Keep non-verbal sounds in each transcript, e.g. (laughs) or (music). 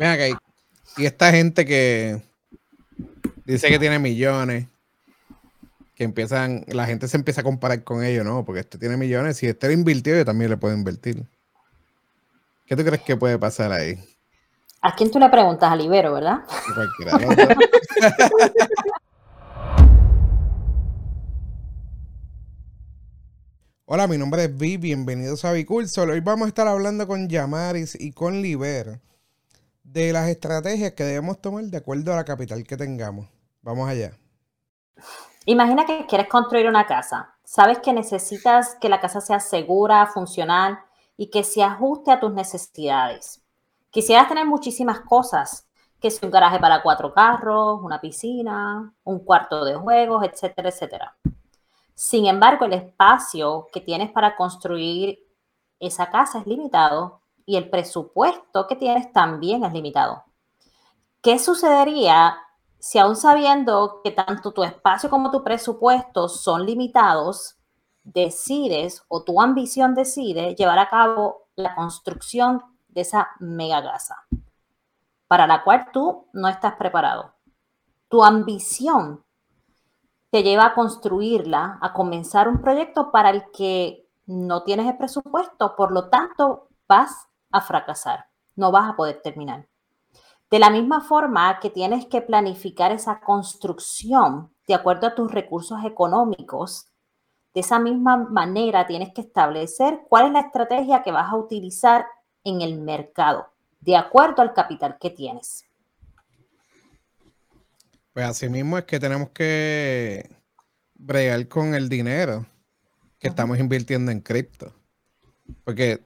Ven acá, y esta gente que dice que tiene millones, que empiezan, la gente se empieza a comparar con ellos, ¿no? Porque este tiene millones, si este lo invirtió, yo también le puedo invertir. ¿Qué tú crees que puede pasar ahí? ¿A quién tú le preguntas? A Ibero, ¿verdad? (laughs) Hola, mi nombre es Vi, bienvenidos a Bicurso. Hoy vamos a estar hablando con Yamaris y con Liber de las estrategias que debemos tomar de acuerdo a la capital que tengamos. Vamos allá. Imagina que quieres construir una casa. Sabes que necesitas que la casa sea segura, funcional y que se ajuste a tus necesidades. Quisieras tener muchísimas cosas, que es un garaje para cuatro carros, una piscina, un cuarto de juegos, etcétera, etcétera. Sin embargo, el espacio que tienes para construir esa casa es limitado y el presupuesto que tienes también es limitado. ¿Qué sucedería si aún sabiendo que tanto tu espacio como tu presupuesto son limitados, decides o tu ambición decide llevar a cabo la construcción de esa mega casa para la cual tú no estás preparado? Tu ambición te lleva a construirla, a comenzar un proyecto para el que no tienes el presupuesto, por lo tanto vas a fracasar, no vas a poder terminar. De la misma forma que tienes que planificar esa construcción de acuerdo a tus recursos económicos, de esa misma manera tienes que establecer cuál es la estrategia que vas a utilizar en el mercado, de acuerdo al capital que tienes. Pues así mismo es que tenemos que bregar con el dinero que estamos invirtiendo en cripto. Porque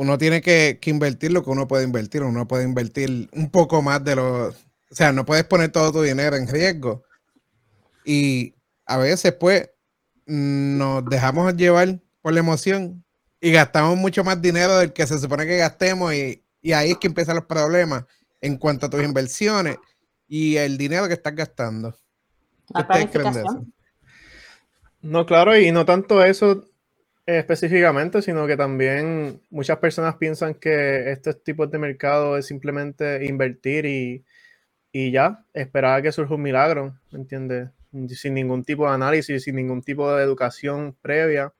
uno tiene que, invertir lo que uno puede invertir. Uno puede invertir un poco más de lo. O sea, no puedes poner todo tu dinero en riesgo. Y a veces, pues, nos dejamos llevar por la emoción y gastamos mucho más dinero del que se supone que gastemos. Y, ahí es que empiezan los problemas en cuanto a tus inversiones y el dinero que estás gastando. No, claro, y no tanto eso específicamente, sino que también muchas personas piensan que estos tipos de mercado es simplemente invertir y, ya, esperar a que surja un milagro, ¿me entiendes? Sin ningún tipo de análisis, sin ningún tipo de educación previa.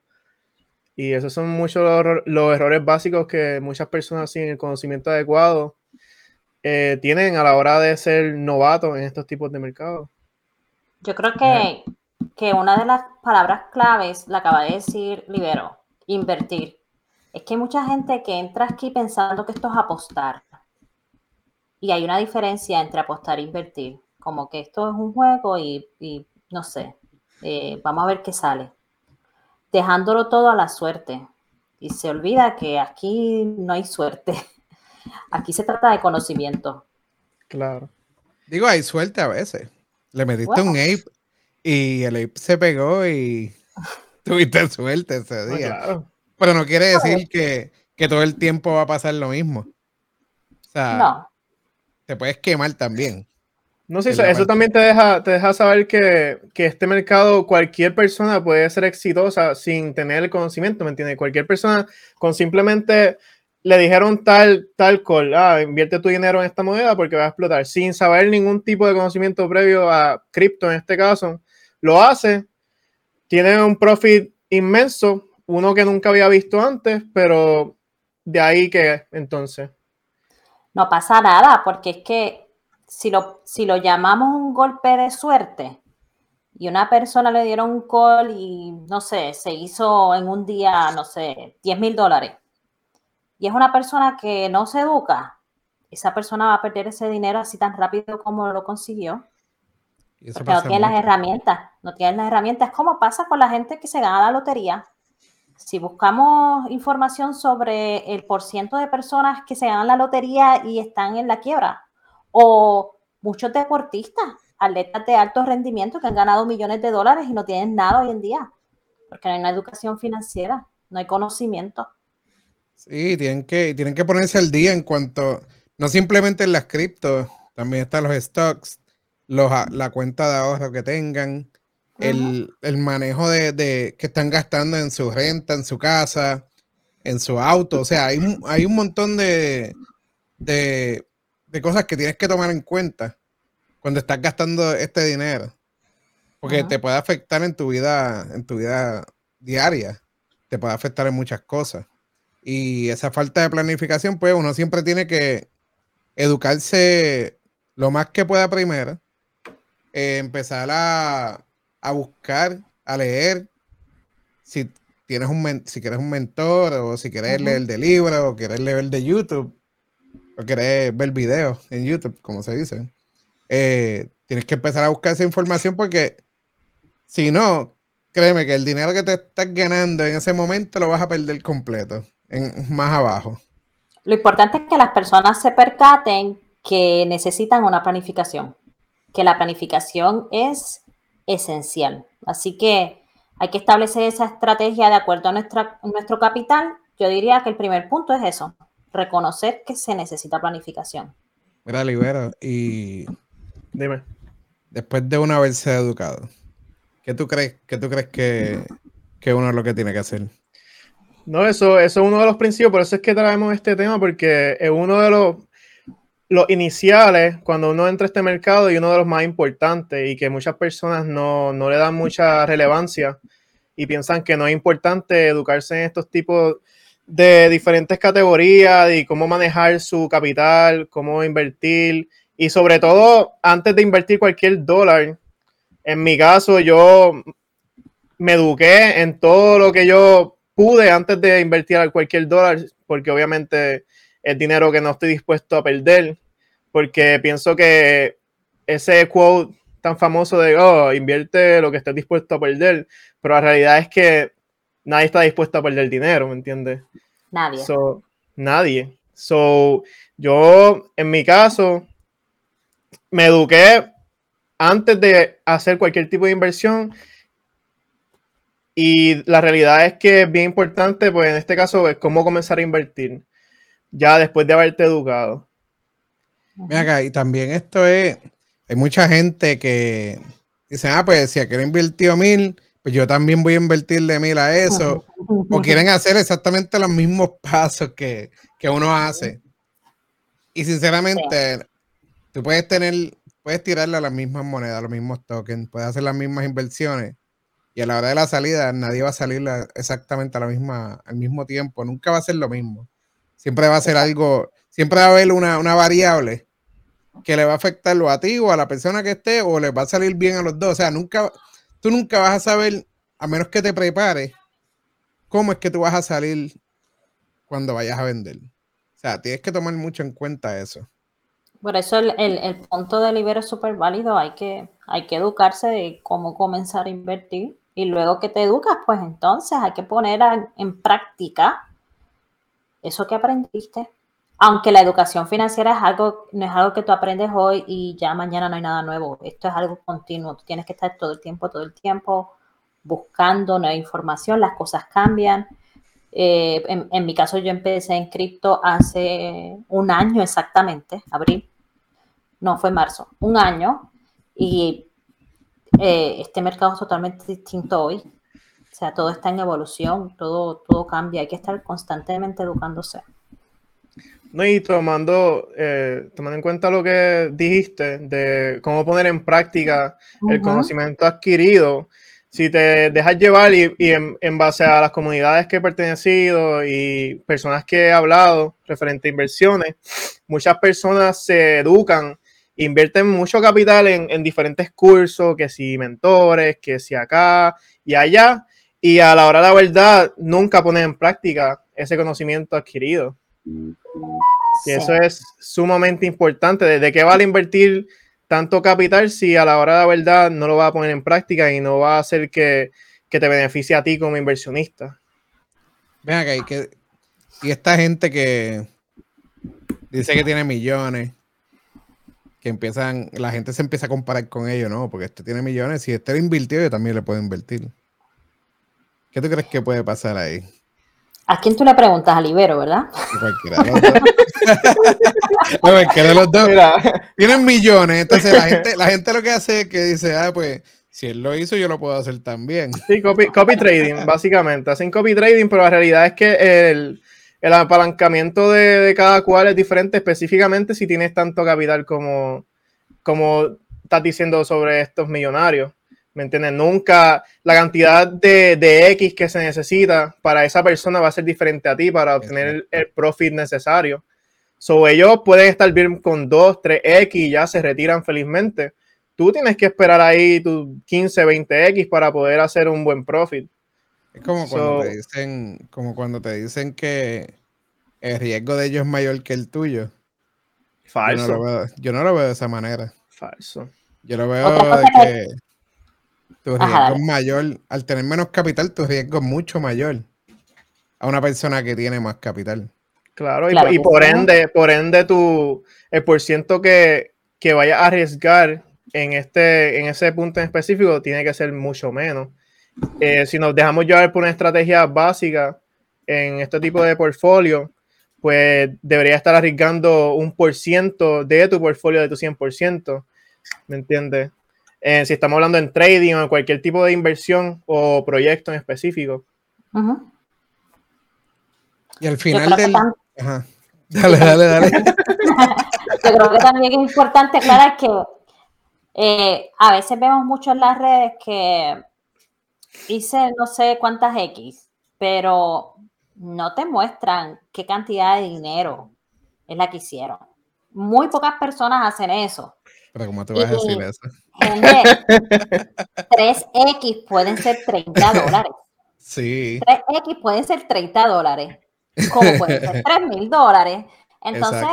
Y esos son muchos los, errores básicos que muchas personas sin el conocimiento adecuado eh, tienen a la hora de ser novatos en estos tipos de mercados. Yo creo que que una de las palabras claves, la acaba de decir Libero, invertir. Es que hay mucha gente que entra aquí pensando que esto es apostar. Y hay una diferencia entre apostar e invertir. Como que esto es un juego y, no sé, eh, vamos a ver qué sale. Dejándolo todo a la suerte. Y se olvida que aquí no hay suerte. (laughs) Aquí se trata de conocimiento. Claro. Digo, hay suerte a veces. Le metiste un ape y el ape se pegó y (laughs) tuviste suerte ese ah, día. Pero no quiere decir que, todo el tiempo va a pasar lo mismo. O sea, te puedes quemar también. No sé, eso, también te deja, te deja saber que, este mercado, cualquier persona puede ser exitosa sin tener el conocimiento, ¿me entiendes? Cualquier persona con simplemente le dijeron tal, tal call, ah, invierte tu dinero en esta moneda porque va a explotar, sin saber ningún tipo de conocimiento previo a cripto en este caso, lo hace, tiene un profit inmenso, uno que nunca había visto antes, pero de ahí que entonces. No pasa nada, porque es que si lo, si lo llamamos un golpe de suerte y una persona le dieron un call y no sé, se hizo en un día, no sé, 10 mil dólares, y es una persona que no se educa, esa persona va a perder ese dinero así tan rápido como lo consiguió porque no tienen las herramientas, no tienen las herramientas. ¿Cómo pasa con la gente que se gana la lotería? Si buscamos información sobre el porciento de personas que se ganan la lotería y están en la quiebra, o muchos deportistas, atletas de alto rendimiento que han ganado millones de dólares y no tienen nada hoy en día, porque no hay una educación financiera, no hay conocimiento. Sí, tienen que, tienen que ponerse al día en cuanto, no simplemente en las criptos, también están los stocks, la cuenta de ahorro que tengan, el, manejo de, que están gastando en su renta, en su casa, en su auto. O sea, hay, hay un montón de, de de cosas que tienes que tomar en cuenta cuando estás gastando este dinero. Porque te puede afectar en tu vida, en tu vida diaria. Te puede afectar en muchas cosas. Y esa falta de planificación, pues uno siempre tiene que educarse lo más que pueda primero. Eh, empezar a, a, buscar, a leer. Si tienes un si quieres un mentor, o si quieres leer de libro, o quieres leer de YouTube, o quieres ver videos en YouTube, como se dice. Eh, tienes que empezar a buscar esa información porque si no, créeme que el dinero que te estás ganando en ese momento lo vas a perder completo, en, más abajo. Lo importante es que las personas se percaten que necesitan una planificación, que la planificación es esencial. Así que hay que establecer esa estrategia de acuerdo a nuestra, nuestro capital. Yo diría que el primer punto es eso, reconocer que se necesita planificación. Mira, Libera, y Dime. Después de una haberse educado, ¿qué tú crees, qué tú crees que, que, uno es lo que tiene que hacer? No, eso, eso es uno de los principios, por eso es que traemos este tema, porque es uno de los, los iniciales cuando uno entra a este mercado y uno de los más importantes y que muchas personas no, no le dan mucha relevancia y piensan que no es importante educarse en estos tipos de diferentes categorías y cómo manejar su capital, cómo invertir. Y sobre todo, antes de invertir cualquier dólar, en mi caso, yo me eduqué en todo lo que yo pude antes de invertir cualquier dólar, porque obviamente es dinero que no estoy dispuesto a perder, porque pienso que ese quote tan famoso de, oh, invierte lo que estés dispuesto a perder, pero la realidad es que nadie está dispuesto a perder dinero, ¿me entiendes? Nadie. nadie. So, yo, en mi caso, me eduqué antes de hacer cualquier tipo de inversión y la realidad es que es bien importante, pues en este caso, es cómo comenzar a invertir ya después de haberte educado. Mira y también esto es, hay mucha gente que dice, ah, pues si aquel invirtió mil, pues yo también voy a invertirle mil a eso. O quieren hacer exactamente los mismos pasos que, que uno hace. Y sinceramente, Tú puedes tener, puedes tirarle a las mismas monedas, los mismos tokens, puedes hacer las mismas inversiones y a la hora de la salida nadie va a salir exactamente a la misma, al mismo tiempo, nunca va a ser lo mismo. Siempre va a ser algo, siempre va a haber una, una variable que le va a afectar a ti o a la persona que esté o le va a salir bien a los dos. O sea, nunca, tú nunca vas a saber, a menos que te prepares, cómo es que tú vas a salir cuando vayas a vender. O sea, tienes que tomar mucho en cuenta eso. Por eso el, punto de libero es súper válido. Hay que, hay que educarse de cómo comenzar a invertir. Y luego que te educas, pues entonces hay que poner en práctica eso que aprendiste. Aunque la educación financiera es algo, no es algo que tú aprendes hoy y ya mañana no hay nada nuevo. Esto es algo continuo. Tú tienes que estar todo el tiempo, todo el tiempo buscando nueva información. Las cosas cambian. Eh, en, mi caso, yo empecé en cripto hace un año exactamente, abril no, fue marzo, un año, y eh, este mercado es totalmente distinto hoy. O sea, todo está en evolución, todo, todo cambia, hay que estar constantemente educándose. No, y tomando, eh, tomando en cuenta lo que dijiste de cómo poner en práctica el conocimiento adquirido, si te dejas llevar y, en, en, base a las comunidades que he pertenecido y personas que he hablado referente a inversiones, muchas personas se educan invierten mucho capital en, diferentes cursos, que si mentores, que si acá y allá, y a la hora de la verdad nunca ponen en práctica ese conocimiento adquirido. Y eso es sumamente importante. ¿De qué vale invertir tanto capital si a la hora de la verdad no lo va a poner en práctica y no va a hacer que, te beneficie a ti como inversionista? Vean que, que y esta gente que dice que tiene millones que empiezan, la gente se empieza a comparar con ellos, ¿no? Porque este tiene millones, si este lo invirtió, yo también le puedo invertir. ¿Qué tú crees que puede pasar ahí? ¿A quién tú le preguntas? A Libero, ¿verdad? Cualquiera de los dos. (laughs) cualquiera de los dos. Tienen millones, entonces la gente, la gente lo que hace es que dice, ah, pues, si él lo hizo, yo lo puedo hacer también. Sí, copy, copy trading, básicamente. Hacen copy trading, pero la realidad es que el, el apalancamiento de, cada cual es diferente, específicamente si tienes tanto capital como, como estás diciendo sobre estos millonarios. ¿Me entiendes? Nunca la cantidad de, X que se necesita para esa persona va a ser diferente a ti para obtener el, profit necesario. So, ellos pueden estar bien con 2, 3X y ya se retiran felizmente. Tú tienes que esperar ahí tus 15, 20X para poder hacer un buen profit. Es como cuando te dicen, como cuando te dicen que el riesgo de ellos es mayor que el tuyo. Falso. Yo no lo veo, de esa manera. Falso. Yo lo veo de que tu riesgo es mayor. Al tener menos capital, tu riesgo es mucho mayor a una persona que tiene más capital. Claro, y, por ende, por ende, tu, el porciento que, que vayas a arriesgar en, este, en ese punto en específico tiene que ser mucho menos. Eh, si nos dejamos llevar por una estrategia básica en este tipo de portfolio, pues debería estar arriesgando un por ciento de tu portfolio de tu 100%, ¿me entiendes? Eh, si estamos hablando en trading o en cualquier tipo de inversión o proyecto en específico. Y al final del... Dale, dale, dale. (laughs) Yo creo que también es importante aclarar que eh, a veces vemos mucho en las redes que hice no sé cuántas X, pero no te muestran qué cantidad de dinero es la que hicieron. Muy pocas personas hacen eso. Pero ¿cómo te vas a decir eso? 3X (laughs) pueden ser 30 dólares. (laughs) Sí. 3X pueden ser 30 dólares. Como pueden ser (laughs) 3 mil dólares. Entonces,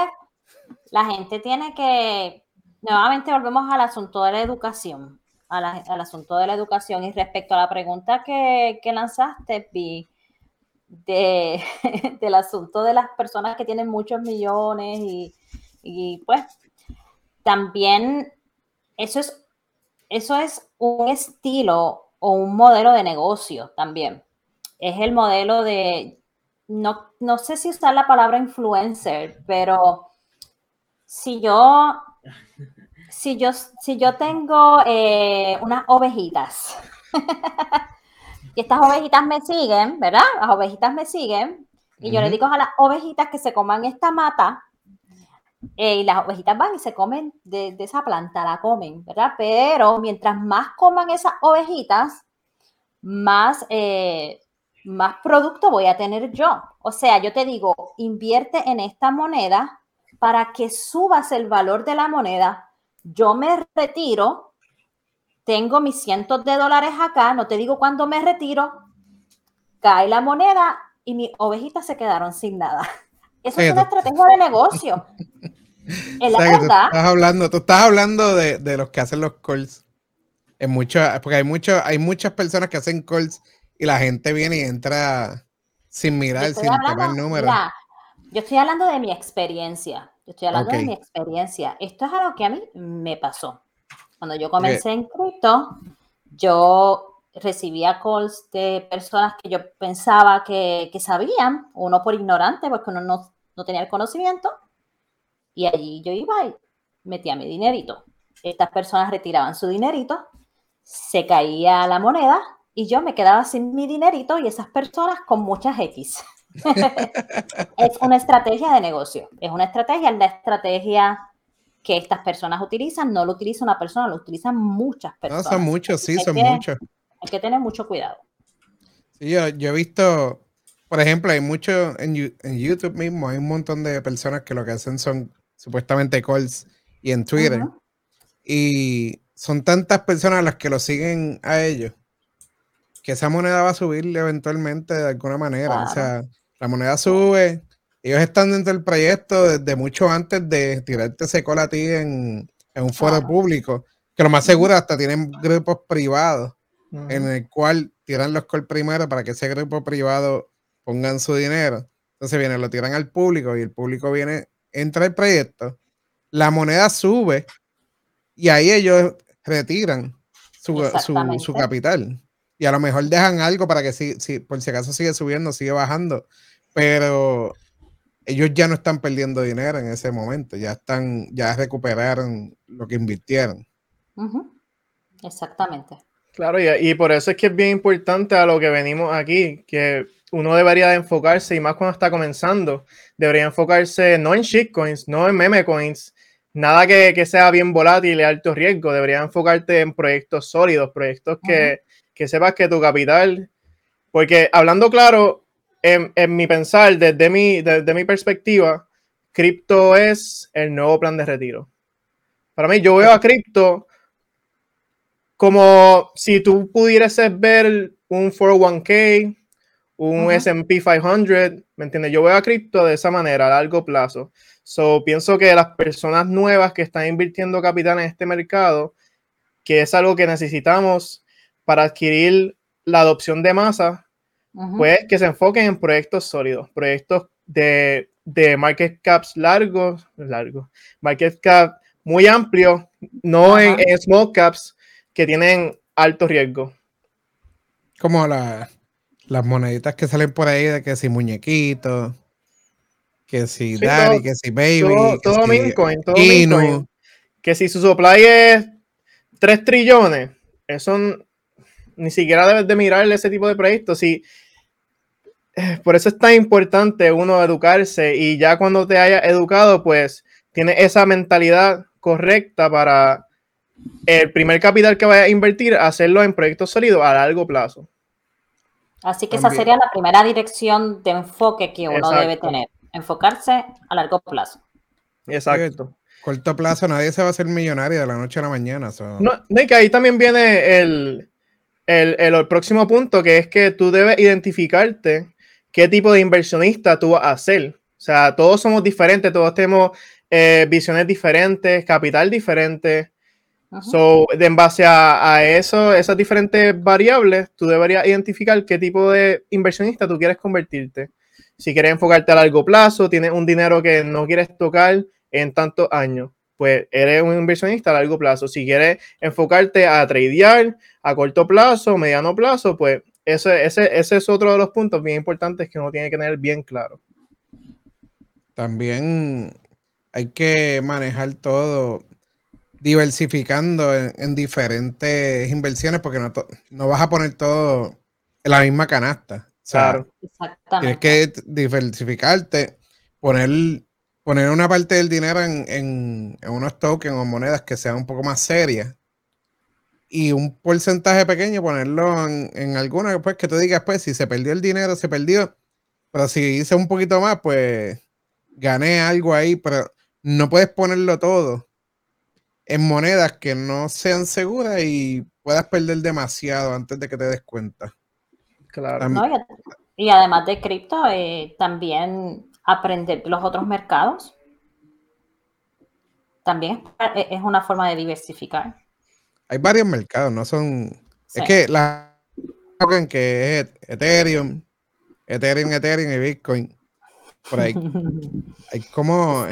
la gente tiene que, nuevamente volvemos al asunto de la educación, al asunto de la educación. Y respecto a la pregunta que, que lanzaste, Vi, de, del asunto de las personas que tienen muchos millones y, y pues también eso es, eso es un estilo o un modelo de negocio también. Es el modelo de, no, no sé si usar la palabra influencer, pero si yo, si yo, si yo tengo eh, unas ovejitas (laughs) y estas ovejitas me siguen, ¿verdad? Las ovejitas me siguen y yo le digo a las ovejitas que se coman esta mata eh, y las ovejitas van y se comen de, esa planta, la comen, ¿verdad? Pero mientras más coman esas ovejitas, más, eh, más producto voy a tener yo. O sea, yo te digo, invierte en esta moneda para que subas el valor de la moneda. Yo me retiro, tengo mis cientos de dólares acá, no te digo cuándo me retiro, cae la moneda y mis ovejitas se quedaron sin nada. (laughs) Eso es una estrategia de negocio. (laughs) Es la verdad. Estás hablando, tú estás hablando de, los que hacen los calls. En mucho, porque hay, mucho, hay muchas personas que hacen calls y la gente viene y entra sin mirar, sin tomar números. yo estoy hablando de mi experiencia. Yo estoy hablando de mi experiencia. Esto es algo que a mí me pasó. Cuando yo comencé en cripto, yo recibía calls de personas que yo pensaba que, sabían, uno por ignorante, porque uno no, tenía el conocimiento, y allí yo iba y metía mi dinerito. Estas personas retiraban su dinerito, se caía la moneda y yo me quedaba sin mi dinerito y esas personas con muchas X. (laughs) es una estrategia de negocio, es una estrategia, la estrategia que estas personas utilizan, no lo utiliza una persona, lo utilizan muchas personas. No, son muchos, sí, son muchos. Hay que tener mucho cuidado. Sí, yo, he visto, por ejemplo, hay mucho en, YouTube mismo, hay un montón de personas que lo que hacen son supuestamente calls y en Twitter. Y son tantas personas las que lo siguen a ellos que esa moneda va a subir eventualmente de alguna manera. O sea, la moneda sube. Ellos están dentro del proyecto desde mucho antes de tirarte ese call a ti en, un foro público, que lo más seguro hasta tienen grupos privados en el cual tiran los calls primero para que ese grupo privado pongan su dinero. Entonces viene, lo tiran al público y el público viene, entra el proyecto, la moneda sube y ahí ellos retiran su, su, capital. Y a lo mejor dejan algo para que si, si, por si acaso sigue subiendo, sigue bajando. Pero ellos ya no están perdiendo dinero en ese momento, ya están, ya recuperaron lo que invirtieron. Exactamente. Claro, y, por eso es que es bien importante a lo que venimos aquí, que uno debería de enfocarse, y más cuando está comenzando, debería enfocarse no en shitcoins, no en meme coins, nada que, sea bien volátil y alto riesgo, debería enfocarte en proyectos sólidos, proyectos que, que sepas que tu capital, porque hablando claro, en, mi pensar, desde mi, desde mi perspectiva, cripto es el nuevo plan de retiro. Para mí, yo veo a cripto como si tú pudieras ver un 401k, un SP 500, ¿me entiendes? Yo veo a cripto de esa manera, a largo plazo. So, pienso que las personas nuevas que están invirtiendo capital en este mercado, que es algo que necesitamos para adquirir la adopción de masa, pues que se enfoquen en proyectos sólidos, proyectos de, de market caps largos, largos, market cap muy amplio, no en, small caps que tienen alto riesgo. Como las moneditas que salen por ahí de que si muñequitos, que si daddy, que si baby, todo, que todo Que si su supply es 3 trillones, eso ni siquiera debes de mirar ese tipo de proyectos. Si, eh, por eso es tan importante uno educarse y ya cuando te haya educado, pues tiene esa mentalidad correcta para el primer capital que vaya a invertir, hacerlo en proyectos sólidos a largo plazo. Así que esa sería la primera dirección de enfoque que uno debe tener, enfocarse a largo plazo. Exacto. Corto plazo, nadie se va a hacer millonario de la noche a la mañana. No, y que ahí también viene el, el, próximo punto, que es que tú debes identificarte qué tipo de inversionista tú vas a ser. O sea, todos somos diferentes, todos tenemos eh, visiones diferentes, capital diferente. So, en base a, eso, esas diferentes variables, tú deberías identificar qué tipo de inversionista tú quieres convertirte. Si quieres enfocarte a largo plazo, tienes un dinero que no quieres tocar en tantos años, pues eres un inversionista a largo plazo. Si quieres enfocarte a tradear a corto plazo, mediano plazo, pues ese, ese, ese es otro de los puntos bien importantes que uno tiene que tener bien claro. También hay que manejar todo diversificando en, diferentes inversiones porque no, no, vas a poner todo en la misma canasta. claro. Tienes que diversificarte, poner, poner una parte del dinero en, unos tokens o monedas que sean un poco más serias y un porcentaje pequeño ponerlo en, en alguna pues, que tú digas, pues si se perdió el dinero, se perdió, pero si hice un poquito más, pues gané algo ahí, pero no puedes ponerlo todo en monedas que no sean seguras y puedas perder demasiado antes de que te des cuenta. Claro. y, además de cripto, eh, también aprender los otros mercados. También es una forma de diversificar. Hay varios mercados, no son. Es que la que es Ethereum, Ethereum, Ethereum y Bitcoin. Por ahí. (laughs) hay como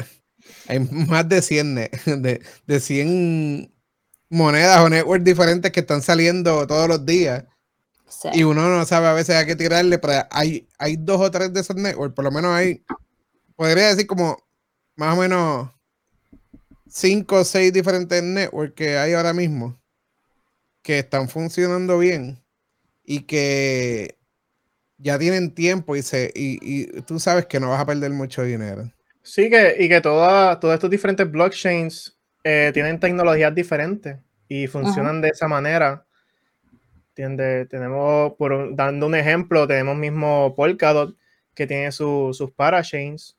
hay más de 100, (laughs) de, de 100 monedas o networks diferentes que están saliendo todos los días. Y uno no sabe a veces a qué tirarle, pero hay, hay dos o tres de esos networks, por lo menos hay, podría decir como más o menos cinco o seis diferentes networks que hay ahora mismo que están funcionando bien y que ya tienen tiempo y, se, y, y tú sabes que no vas a perder mucho dinero. Sí, que, y que todos estos diferentes blockchains eh, tienen tecnologías diferentes y funcionan de esa manera. ¿Entiendes? Tenemos, por, dando un ejemplo, tenemos mismo Polkadot que tiene sus parachains.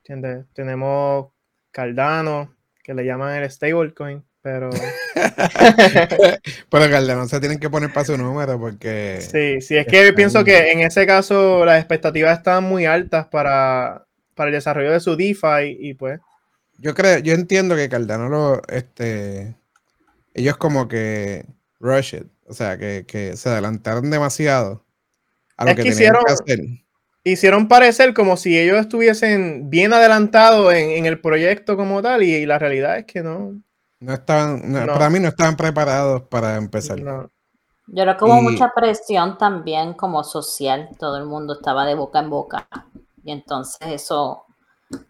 ¿Entiendes? Tenemos Cardano, que le llaman el stablecoin, pero. (laughs) pero Cardano se tienen que poner para su número porque. Sí, sí, es que pienso que en ese caso las expectativas están muy altas para para el desarrollo de su DeFi y pues. Yo creo, yo entiendo que Cardano lo, este, ellos como que rush o sea, que, se adelantaron demasiado a lo que, hicieron, que hacer. Hicieron parecer como si ellos estuviesen bien adelantados en, el proyecto como tal y, la realidad es que no. No estaban, para mí no estaban preparados para empezar. Yo creo que hubo mucha presión también como social, todo el mundo estaba de boca en boca y entonces eso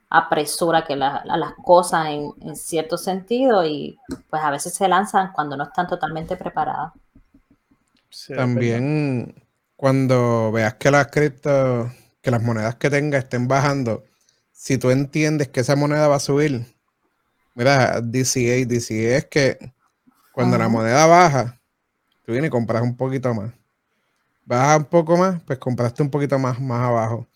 apresura que las cosas en, cierto sentido y pues a veces se lanzan cuando no están totalmente preparadas. También cuando veas que las cripto, que las monedas que tengas estén bajando, si tú entiendes que esa moneda va a subir, mira, DCA, DCA es que cuando la moneda baja, tú vienes y compras un poquito más. Baja un poco más, pues compraste un poquito más, más abajo.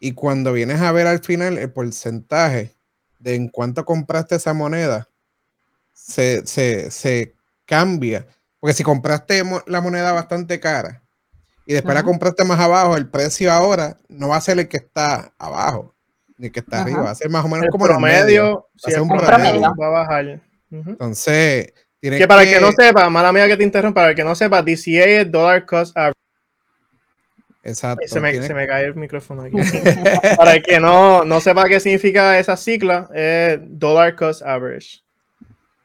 Y cuando vienes a ver al final el porcentaje de en cuánto compraste esa moneda, se, se cambia. Porque si compraste la moneda bastante cara y después la compraste más abajo, el precio ahora no va a ser el que está abajo ni el que está arriba, va a ser más o menos como el promedio. Va a ser un promedio, va a bajar. Entonces, que para el que no sepa, mala mía que te interrumpa, para el que no sepa, DCA es Dollar Cost Average. Exacto. Se me, se me, cae el micrófono aquí. (laughs) para el que no, no sepa qué significa esa sigla, es Dollar Cost Average.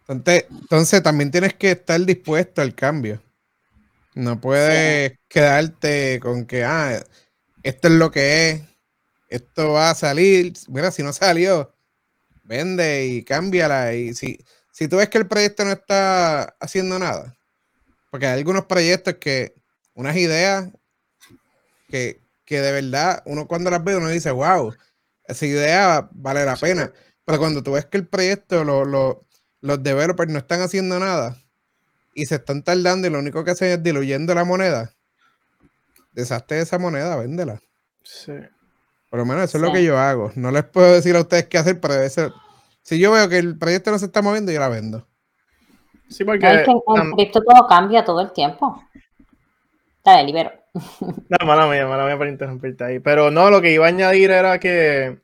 Entonces, entonces, también tienes que estar dispuesto al cambio. No puedes quedarte con que, ah, esto es lo que es, esto va a salir. Mira, si no salió, vende y cámbiala. Y si, si tú ves que el proyecto no está haciendo nada, porque hay algunos proyectos que, unas ideas que, que de verdad, uno cuando las ve, uno dice, wow, esa idea vale la pena. Pero cuando tú ves que el proyecto lo, lo los developers no están haciendo nada y se están tardando y lo único que hacen es diluyendo la moneda, deshazte esa moneda, véndela. Sí. Por lo menos eso es lo que yo hago. No les puedo decir a ustedes qué hacer, pero debe si yo veo que el proyecto no se está moviendo, yo la vendo. Sí, porque es que en proyecto todo cambia todo el tiempo. Dale, libero. No, mala mía, mala mía por interrumpirte ahí. Pero no, lo que iba a añadir era que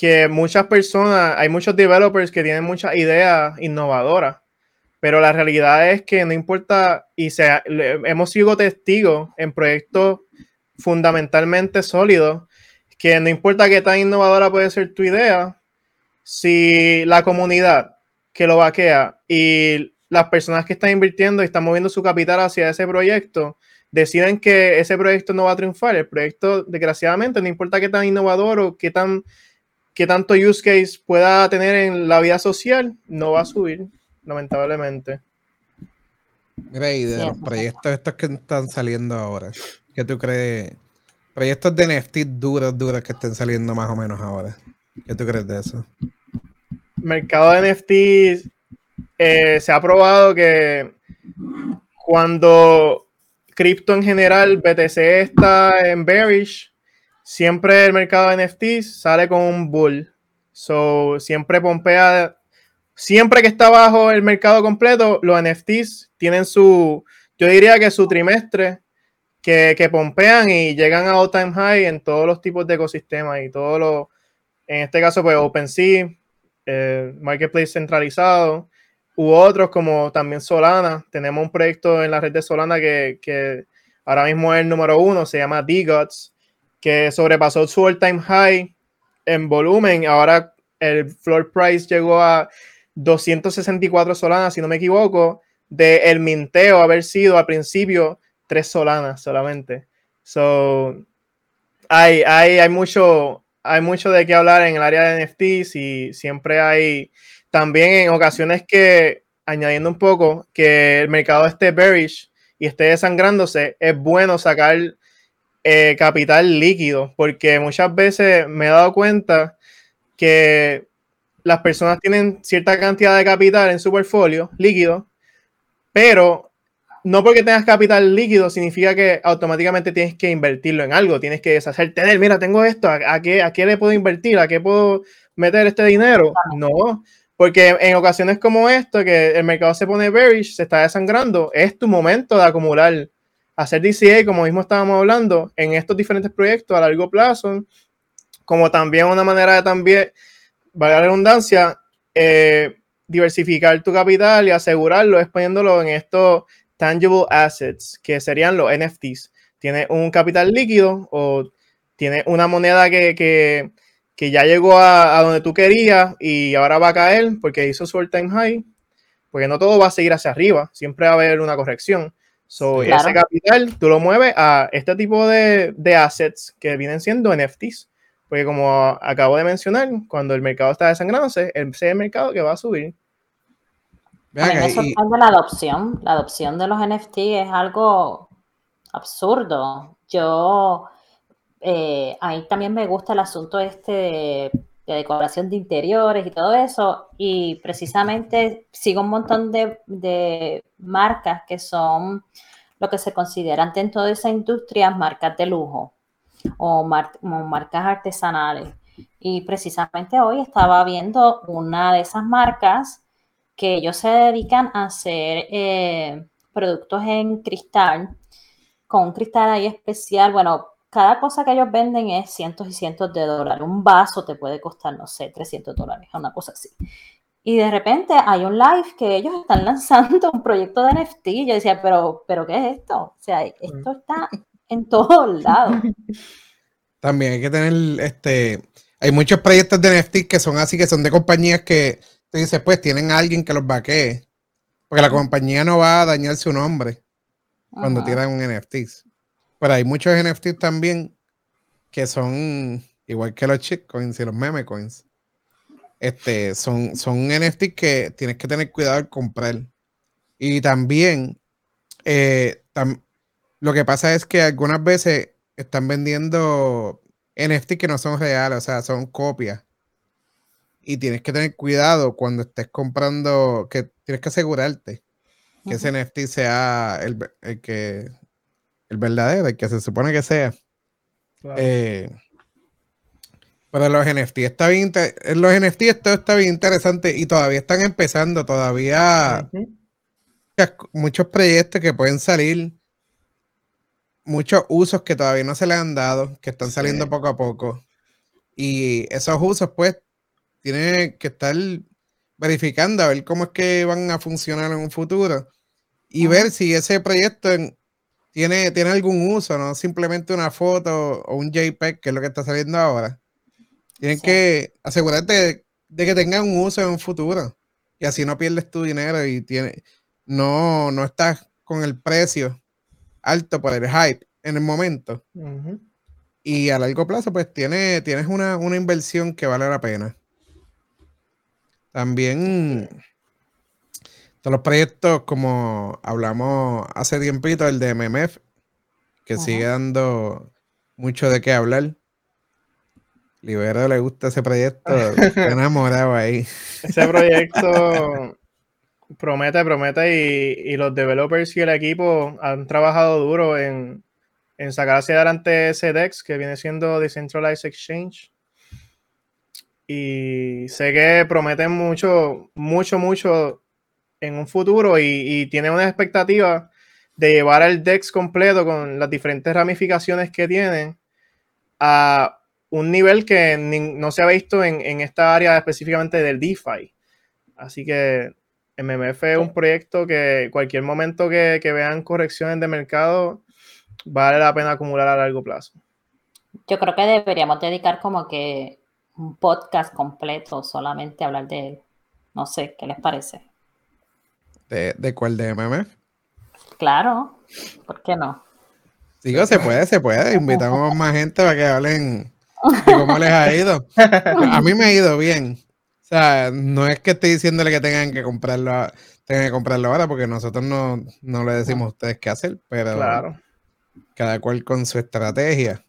que muchas personas, hay muchos developers que tienen muchas ideas innovadoras, pero la realidad es que no importa, y se, hemos sido testigos en proyectos fundamentalmente sólidos, que no importa qué tan innovadora puede ser tu idea, si la comunidad que lo vaquea y las personas que están invirtiendo y están moviendo su capital hacia ese proyecto, deciden que ese proyecto no va a triunfar. El proyecto, desgraciadamente, no importa qué tan innovador o qué tan que tanto use case pueda tener en la vida social, no va a subir, lamentablemente. Mira, y de los proyectos estos que están saliendo ahora, ¿qué tú crees? Proyectos de NFT duros, duros que estén saliendo más o menos ahora. ¿Qué tú crees de eso? Mercado de NFT eh, se ha probado que cuando cripto en general, BTC está en bearish, siempre el mercado de NFTs sale con un bull. So, siempre pompea. Siempre que está bajo el mercado completo, los NFTs tienen su, yo diría que su trimestre que, que pompean y llegan a all time high en todos los tipos de ecosistemas y todos los, en este caso, pues OpenSea, eh, Marketplace centralizado, u otros como también Solana. Tenemos un proyecto en la red de Solana que, que ahora mismo es el número uno, se llama D-Gods que sobrepasó su all-time high en volumen. Ahora el floor price llegó a 264 solanas, si no me equivoco, de el minteo haber sido al principio tres solanas solamente. So, hay, hay, hay, mucho, hay mucho de qué hablar en el área de NFTs y siempre hay también en ocasiones que, añadiendo un poco, que el mercado esté bearish y esté desangrándose, es bueno sacar eh, capital líquido, porque muchas veces me he dado cuenta que las personas tienen cierta cantidad de capital en su portfolio líquido, pero no porque tengas capital líquido significa que automáticamente tienes que invertirlo en algo, tienes que deshacer, tener, mira, tengo esto, ¿a, qué, ¿a qué le puedo invertir? ¿A qué puedo meter este dinero? No, porque en ocasiones como esto, que el mercado se pone bearish, se está desangrando, es tu momento de acumular hacer DCA, como mismo estábamos hablando, en estos diferentes proyectos a largo plazo, como también una manera de también, valga la redundancia, eh, diversificar tu capital y asegurarlo exponiéndolo en estos tangible assets, que serían los NFTs. Tiene un capital líquido o tiene una moneda que, que, que ya llegó a, a, donde tú querías y ahora va a caer porque hizo su all-time high, porque no todo va a seguir hacia arriba, siempre va a haber una corrección. So, ese capital tú lo mueves a este tipo de, de, assets que vienen siendo NFTs. Porque como acabo de mencionar, cuando el mercado está desangrándose, ese es el mercado que va a subir. A mí me sorprende la adopción. La adopción de los NFT es algo absurdo. Yo, eh, a mí también me gusta el asunto este de, decoración de interiores y todo eso, y precisamente sigo un montón de, marcas que son lo que se consideran dentro de esa industria marcas de lujo o marcas artesanales. Y precisamente hoy estaba viendo una de esas marcas que ellos se dedican a hacer eh, productos en cristal, con un cristal ahí especial. Bueno, cada cosa que ellos venden es cientos y cientos de dólares. Un vaso te puede costar, no sé, 300 dólares, una cosa así. Y de repente hay un live que ellos están (laughs) lanzando un proyecto de NFT. Yo decía, pero, pero ¿qué es esto? O sea, esto está en todos (laughs) lados. También hay que tener, este, hay muchos proyectos de NFT que son así, que son de compañías que tú dices, pues tienen a alguien que los vaquee. Porque la compañía no va a dañar su nombre cuando tiran un NFT. Pero hay muchos NFTs también que son igual que los coins y los meme coins. Este, son, son NFTs que tienes que tener cuidado al comprar. Y también, eh, lo que pasa es que algunas veces están vendiendo NFT que no son reales, o sea, son copias y tienes que tener cuidado cuando estés comprando, que tienes que asegurarte que ese NFT sea el, que el verdadero, el que se supone que sea. Eh, pero los NFT está bien, los NFT esto está bien interesante y todavía están empezando, todavía muchos proyectos que pueden salir, muchos usos que todavía no se le han dado, que están saliendo poco a poco. Y esos usos, pues, tiene que estar verificando a ver cómo es que van a funcionar en un futuro y ver si ese proyecto tiene, tiene algún uso, no simplemente una foto o un JPEG, que es lo que está saliendo ahora. Tienen que asegurarte de, que tenga un uso en un futuro y así no pierdes tu dinero y tiene, no, no estás con el precio alto por el hype en el momento. Y a largo plazo, pues tiene, tienes una, una inversión que vale la pena. También todos los proyectos, como hablamos hace tiempito, el de MMF, que sigue dando mucho de qué hablar. Libero le gusta ese proyecto, está (laughs) enamorado ahí. Ese proyecto promete, promete y, los developers y el equipo han trabajado duro en, en sacar hacia adelante ese DEX que viene siendo Decentralized Exchange y sé que prometen mucho, mucho, mucho en un futuro y, tiene una expectativa de llevar el DEX completo con las diferentes ramificaciones que tiene a un nivel que no se ha visto en, esta área específicamente del DeFi. Así que MMF es un proyecto que cualquier momento que, que vean correcciones de mercado vale la pena acumular a largo plazo. Yo creo que deberíamos dedicar como que un podcast completo solamente hablar de él. No sé, ¿qué les parece? ¿De, cuál de MMF? Claro, ¿por qué no? Digo, se puede, se puede. Invitamos más gente para que hablen de cómo les ha ido. A mí me ha ido bien. O sea, no es que estoy diciéndole que tengan que comprarlo, tengan que comprarlo ahora, porque nosotros no, no le decimos a ustedes qué hacer, pero claro. cada cual con su estrategia.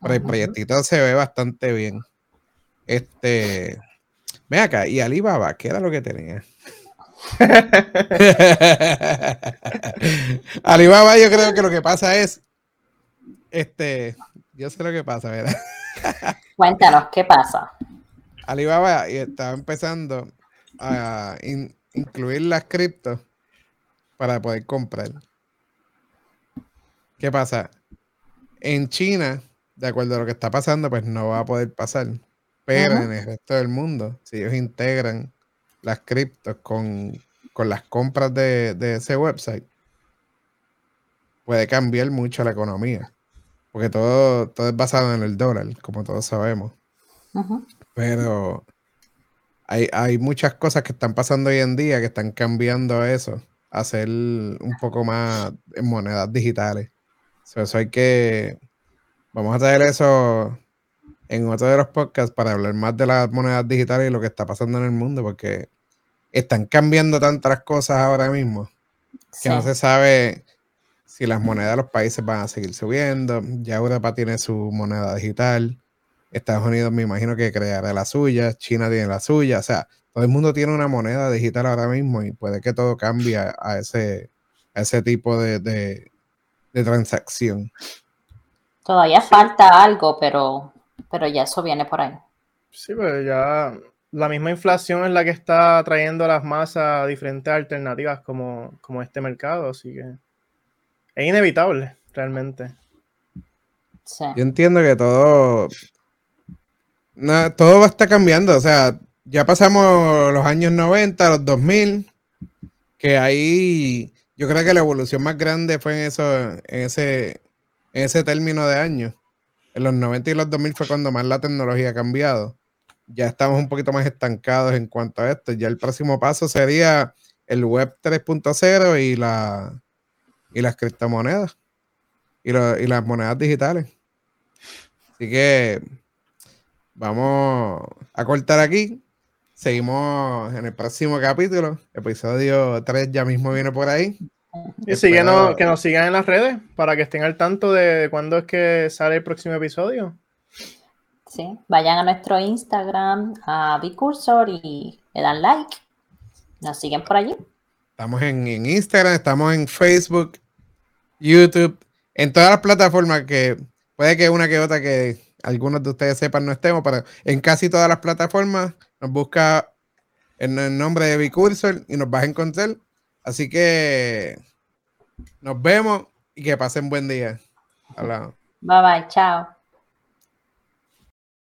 Pero el proyectito se ve bastante bien. Este. Ve acá, y Alibaba, ¿qué era lo que tenía? (laughs) Alibaba, yo creo que lo que pasa es. Este. Yo sé lo que pasa, ¿verdad? (laughs) Cuéntanos, ¿qué pasa? Alibaba estaba empezando a incluir las criptos para poder comprar. ¿Qué pasa? En China, de acuerdo a lo que está pasando, pues no va a poder pasar. Pero en el resto del mundo, si ellos integran las criptos con, las compras de, ese website, puede cambiar mucho la economía. Porque todo, todo es basado en el dólar, como todos sabemos. Pero hay, hay, muchas cosas que están pasando hoy en día que están cambiando eso, a ser un poco más en monedas digitales. eso hay que. Vamos a traer eso en otro de los podcasts para hablar más de las monedas digitales y lo que está pasando en el mundo, porque están cambiando tantas cosas ahora mismo que no se sabe si las monedas de los países van a seguir subiendo. Ya Europa tiene su moneda digital. Estados Unidos me imagino que creará la suya. China tiene la suya. O sea, todo el mundo tiene una moneda digital ahora mismo y puede que todo cambie a ese, ese tipo de, de, transacción. Todavía falta algo, pero, pero ya eso viene por ahí. Sí, pues ya la misma inflación es la que está trayendo a las masas diferentes alternativas como, como este mercado, así que es inevitable, realmente. Yo entiendo que todo, todo va a estar cambiando, o sea, ya pasamos los años 90, los 2000, que ahí yo creo que la evolución más grande fue en eso, en ese, en ese término de años. En los 90 y los 2000 fue cuando más la tecnología ha cambiado. Ya estamos un poquito más estancados en cuanto a esto. Ya el próximo paso sería el web 3.0 y la y las criptomonedas y, y las monedas digitales. Así que vamos a cortar aquí. Seguimos en el próximo capítulo. Episodio 3 ya mismo viene por ahí. Y síguenos, que nos sigan en las redes para que estén al tanto de cuándo es que sale el próximo episodio. Sí, vayan a nuestro Instagram, a Bicursor y le dan like. Nos siguen por allí. Estamos en, en Instagram, estamos en Facebook, YouTube, en todas las plataformas que puede que una que otra que algunos de ustedes sepan no estemos, pero en casi todas las plataformas nos busca en el nombre de Bicursor y nos vas a encontrar. Así que nos vemos y que pasen buen día. Bye bye, chao.